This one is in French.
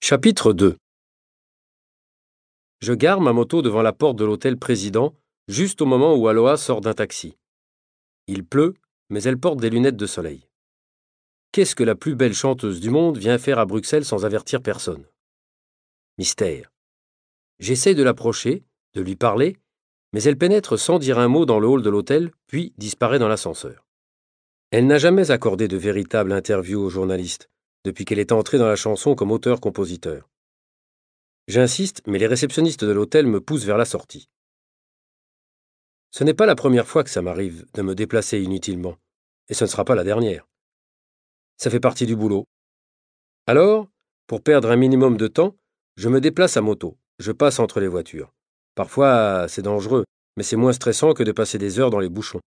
Chapitre 2 Je gare ma moto devant la porte de l'hôtel Président, juste au moment où Aloha sort d'un taxi. Il pleut, mais elle porte des lunettes de soleil. Qu'est-ce que la plus belle chanteuse du monde vient faire à Bruxelles sans avertir personne? Mystère. J'essaye de l'approcher, de lui parler, mais elle pénètre sans dire un mot dans le hall de l'hôtel, puis disparaît dans l'ascenseur. Elle n'a jamais accordé de véritable interview aux journalistes, depuis qu'elle est entrée dans la chanson comme auteur-compositeur. J'insiste, mais les réceptionnistes de l'hôtel me poussent vers la sortie. Ce n'est pas la première fois que ça m'arrive de me déplacer inutilement, et ce ne sera pas la dernière. Ça fait partie du boulot. Alors, pour perdre un minimum de temps, je me déplace à moto, je passe entre les voitures. Parfois, c'est dangereux, mais c'est moins stressant que de passer des heures dans les bouchons.